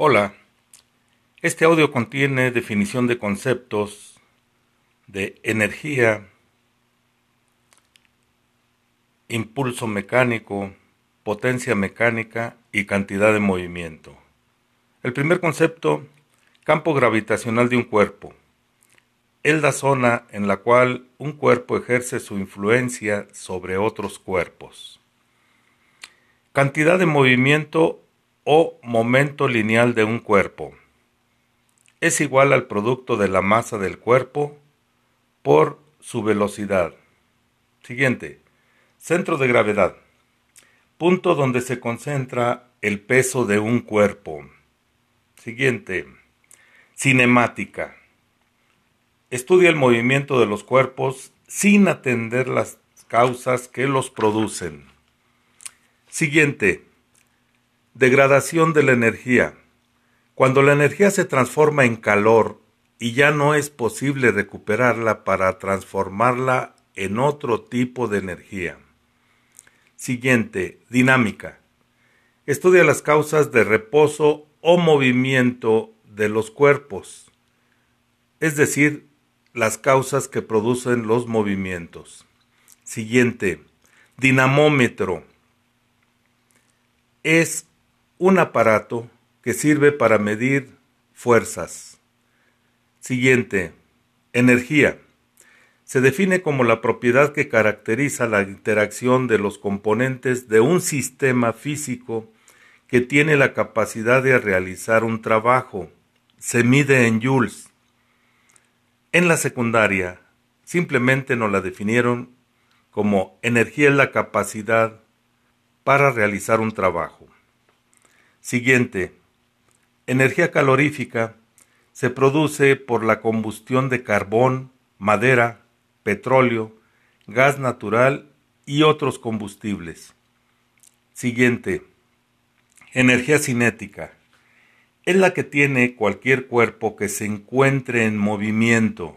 Hola, este audio contiene definición de conceptos de energía, impulso mecánico, potencia mecánica y cantidad de movimiento. El primer concepto, campo gravitacional de un cuerpo. Es la zona en la cual un cuerpo ejerce su influencia sobre otros cuerpos. Cantidad de movimiento o momento lineal de un cuerpo es igual al producto de la masa del cuerpo por su velocidad. Siguiente. Centro de gravedad. Punto donde se concentra el peso de un cuerpo. Siguiente. Cinemática. Estudia el movimiento de los cuerpos sin atender las causas que los producen. Siguiente. Degradación de la energía. Cuando la energía se transforma en calor y ya no es posible recuperarla para transformarla en otro tipo de energía. Siguiente. Dinámica. Estudia las causas de reposo o movimiento de los cuerpos, es decir, las causas que producen los movimientos. Siguiente, dinamómetro. Es un aparato que sirve para medir fuerzas. Siguiente, energía. Se define como la propiedad que caracteriza la interacción de los componentes de un sistema físico que tiene la capacidad de realizar un trabajo. Se mide en joules. En la secundaria simplemente nos la definieron como energía es la capacidad para realizar un trabajo. Siguiente. Energía calorífica se produce por la combustión de carbón, madera, petróleo, gas natural y otros combustibles. Siguiente. Energía cinética es la que tiene cualquier cuerpo que se encuentre en movimiento.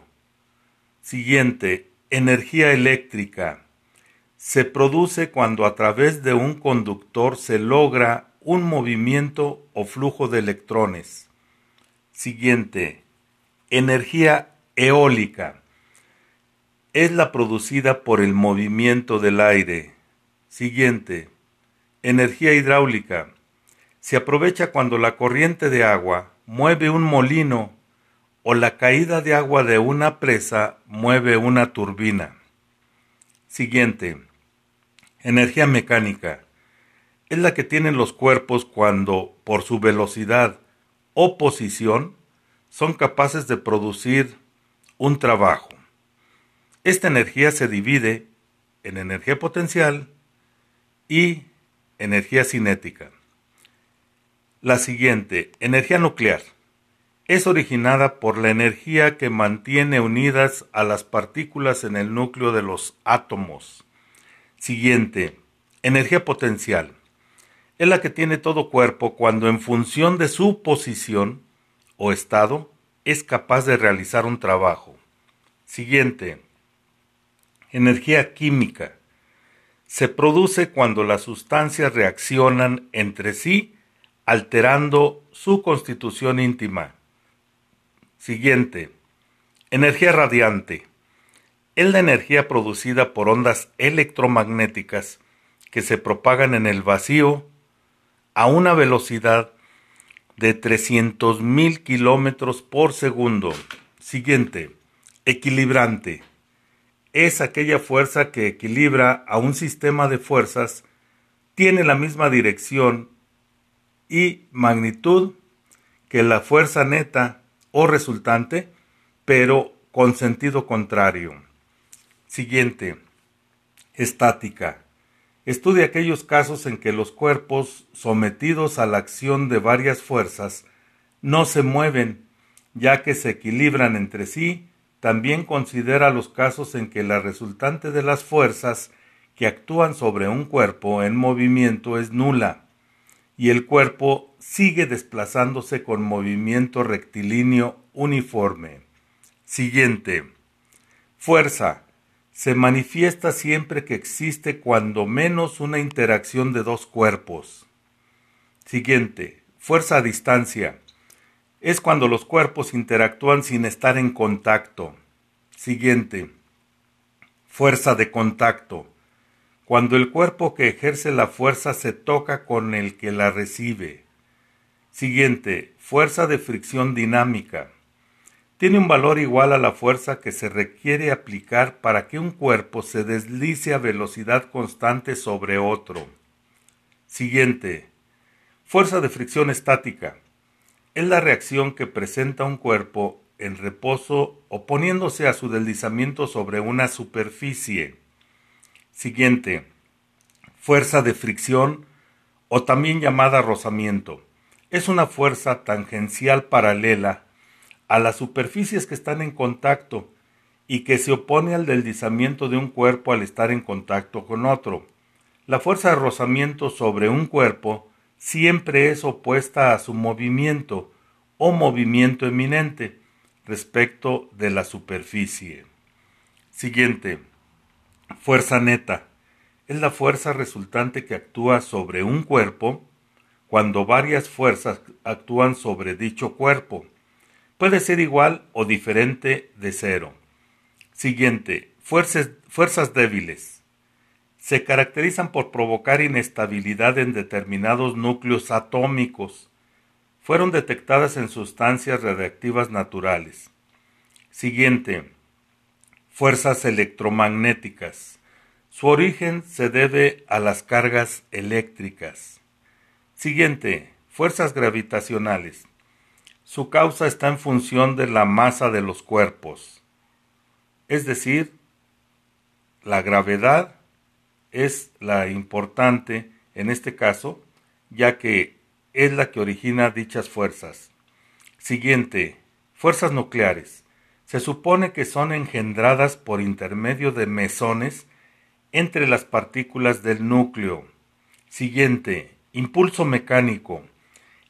Siguiente, energía eléctrica. Se produce cuando a través de un conductor se logra un movimiento o flujo de electrones. Siguiente, energía eólica. Es la producida por el movimiento del aire. Siguiente, energía hidráulica se aprovecha cuando la corriente de agua mueve un molino o la caída de agua de una presa mueve una turbina. Siguiente. Energía mecánica. Es la que tienen los cuerpos cuando, por su velocidad o posición, son capaces de producir un trabajo. Esta energía se divide en energía potencial y energía cinética. La siguiente, energía nuclear. Es originada por la energía que mantiene unidas a las partículas en el núcleo de los átomos. Siguiente, energía potencial. Es la que tiene todo cuerpo cuando en función de su posición o estado es capaz de realizar un trabajo. Siguiente, energía química. Se produce cuando las sustancias reaccionan entre sí alterando su constitución íntima. Siguiente. Energía radiante. Es la energía producida por ondas electromagnéticas que se propagan en el vacío a una velocidad de 300.000 kilómetros por segundo. Siguiente. Equilibrante. Es aquella fuerza que equilibra a un sistema de fuerzas, tiene la misma dirección y magnitud que la fuerza neta o resultante, pero con sentido contrario. Siguiente. Estática. Estudia aquellos casos en que los cuerpos sometidos a la acción de varias fuerzas no se mueven, ya que se equilibran entre sí. También considera los casos en que la resultante de las fuerzas que actúan sobre un cuerpo en movimiento es nula y el cuerpo sigue desplazándose con movimiento rectilíneo uniforme. Siguiente. Fuerza. Se manifiesta siempre que existe cuando menos una interacción de dos cuerpos. Siguiente. fuerza a distancia. Es cuando los cuerpos interactúan sin estar en contacto. Siguiente. Fuerza de contacto. Cuando el cuerpo que ejerce la fuerza se toca con el que la recibe. Siguiente. Fuerza de fricción dinámica. Tiene un valor igual a la fuerza que se requiere aplicar para que un cuerpo se deslice a velocidad constante sobre otro. Siguiente. Fuerza de fricción estática. Es la reacción que presenta un cuerpo en reposo oponiéndose a su deslizamiento sobre una superficie. Siguiente. Fuerza de fricción o también llamada rozamiento. Es una fuerza tangencial paralela a las superficies que están en contacto y que se opone al deslizamiento de un cuerpo al estar en contacto con otro. La fuerza de rozamiento sobre un cuerpo siempre es opuesta a su movimiento o movimiento eminente respecto de la superficie. Siguiente. Fuerza neta. Es la fuerza resultante que actúa sobre un cuerpo cuando varias fuerzas actúan sobre dicho cuerpo. Puede ser igual o diferente de cero. Siguiente. Fuerzas, débiles se caracterizan por provocar inestabilidad en determinados núcleos atómicos. Fueron detectadas en sustancias radiactivas naturales. Siguiente. Fuerzas electromagnéticas. Su origen se debe a las cargas eléctricas. Siguiente. Fuerzas gravitacionales. Su causa está en función de la masa de los cuerpos, es decir, la gravedad es la importante en este caso, ya que es la que origina dichas fuerzas. Siguiente, fuerzas nucleares. Se supone que son engendradas por intermedio de mesones entre las partículas del núcleo. Siguiente, impulso mecánico.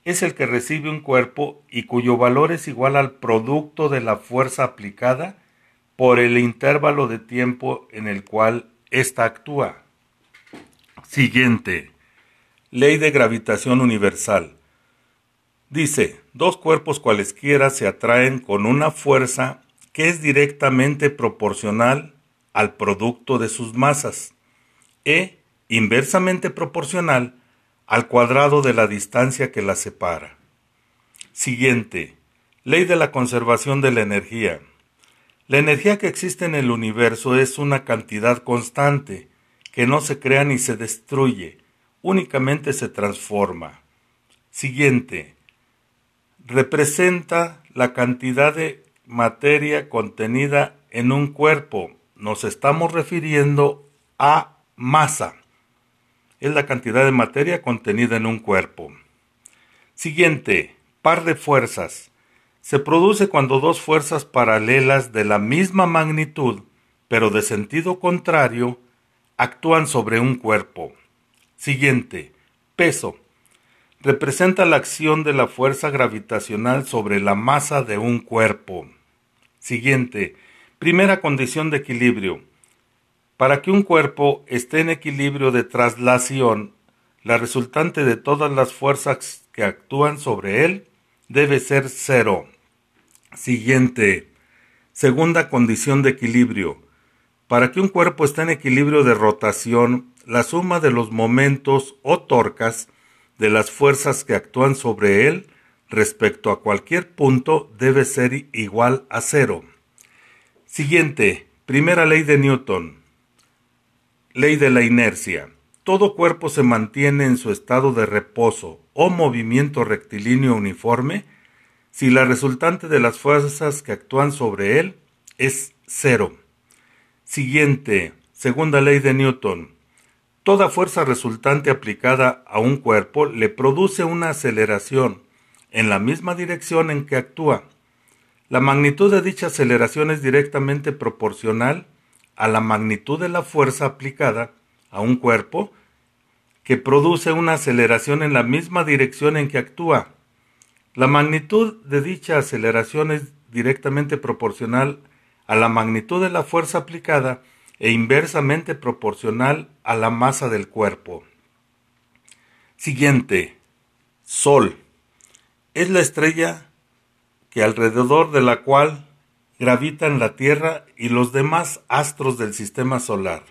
Es el que recibe un cuerpo y cuyo valor es igual al producto de la fuerza aplicada por el intervalo de tiempo en el cual ésta actúa. Siguiente. Ley de gravitación universal. Dice, dos cuerpos cualesquiera se atraen con una fuerza que es directamente proporcional al producto de sus masas e inversamente proporcional al cuadrado de la distancia que las separa. Siguiente. Ley de la conservación de la energía. La energía que existe en el universo es una cantidad constante, que no se crea ni se destruye, únicamente se transforma. Siguiente. Representa la cantidad de materia contenida en un cuerpo. Nos estamos refiriendo a masa. Es la cantidad de materia contenida en un cuerpo. Siguiente. Par de fuerzas. Se produce cuando dos fuerzas paralelas de la misma magnitud, pero de sentido contrario, actúan sobre un cuerpo. Siguiente. Peso. Representa la acción de la fuerza gravitacional sobre la masa de un cuerpo. Siguiente. Primera condición de equilibrio. Para que un cuerpo esté en equilibrio de traslación, la resultante de todas las fuerzas que actúan sobre él debe ser cero. Siguiente. Segunda condición de equilibrio. Para que un cuerpo esté en equilibrio de rotación, la suma de los momentos o torcas de las fuerzas que actúan sobre él respecto a cualquier punto debe ser igual a cero. Siguiente, primera ley de Newton. Ley de la inercia. Todo cuerpo se mantiene en su estado de reposo o movimiento rectilíneo uniforme si la resultante de las fuerzas que actúan sobre él es cero. Siguiente, segunda ley de Newton. Toda fuerza resultante aplicada a un cuerpo le produce una aceleración en la misma dirección en que actúa. La magnitud de dicha aceleración es directamente proporcional a la magnitud de la fuerza aplicada a un cuerpo que produce una aceleración en la misma dirección en que actúa. La magnitud de dicha aceleración es directamente proporcional a la magnitud de la fuerza aplicada e inversamente proporcional a la masa del cuerpo. Siguiente. Sol. es la estrella que alrededor de la cual gravitan la Tierra y los demás astros del sistema solar.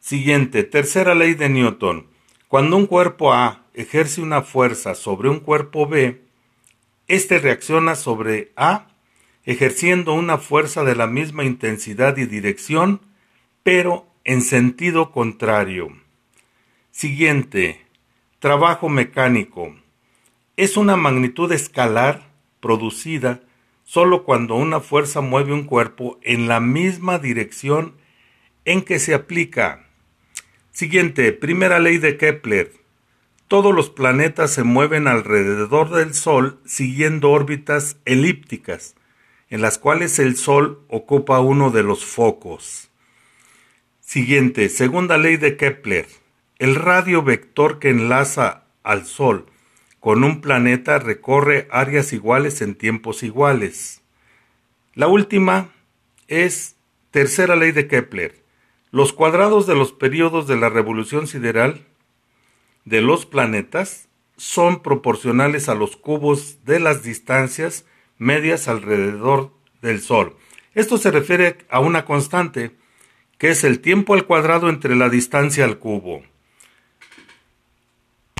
Siguiente, tercera ley de Newton. Cuando un cuerpo A ejerce una fuerza sobre un cuerpo B, éste reacciona sobre A ejerciendo una fuerza de la misma intensidad y dirección, pero en sentido contrario. Siguiente, trabajo mecánico. Es una magnitud escalar producida solo cuando una fuerza mueve un cuerpo en la misma dirección en que se aplica. Siguiente, primera ley de Kepler. Todos los planetas se mueven alrededor del Sol siguiendo órbitas elípticas, en las cuales el Sol ocupa uno de los focos. Siguiente, segunda ley de Kepler. El radio vector que enlaza al Sol con un planeta recorre áreas iguales en tiempos iguales. La última es tercera ley de Kepler. Los cuadrados de los periodos de la revolución sideral de los planetas son proporcionales a los cubos de las distancias medias alrededor del Sol. Esto se refiere a una constante, que es el tiempo al cuadrado entre la distancia al cubo.